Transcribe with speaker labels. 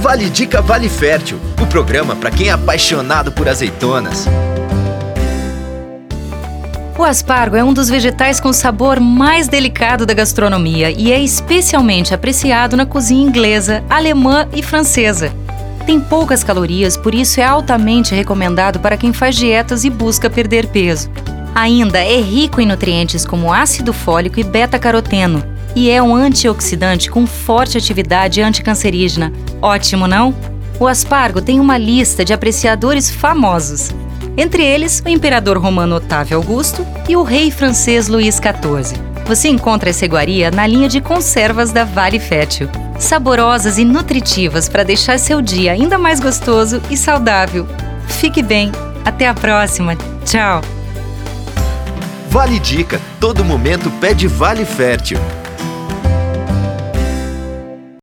Speaker 1: Vale Dica Vale Fértil, o programa para quem é apaixonado por azeitonas.
Speaker 2: O aspargo é um dos vegetais com sabor mais delicado da gastronomia e é especialmente apreciado na cozinha inglesa, alemã e francesa. Tem poucas calorias, por isso é altamente recomendado para quem faz dietas e busca perder peso. Ainda é rico em nutrientes como ácido fólico e beta-caroteno e é um antioxidante com forte atividade anticancerígena. Ótimo, não? O aspargo tem uma lista de apreciadores famosos. Entre eles, o imperador romano Otávio Augusto e o rei francês Luís XIV. Você encontra essa iguaria na linha de conservas da Vale Fértil. Saborosas e nutritivas para deixar seu dia ainda mais gostoso e saudável. Fique bem. Até a próxima. Tchau.
Speaker 1: Vale Dica. Todo momento pede Vale Fértil.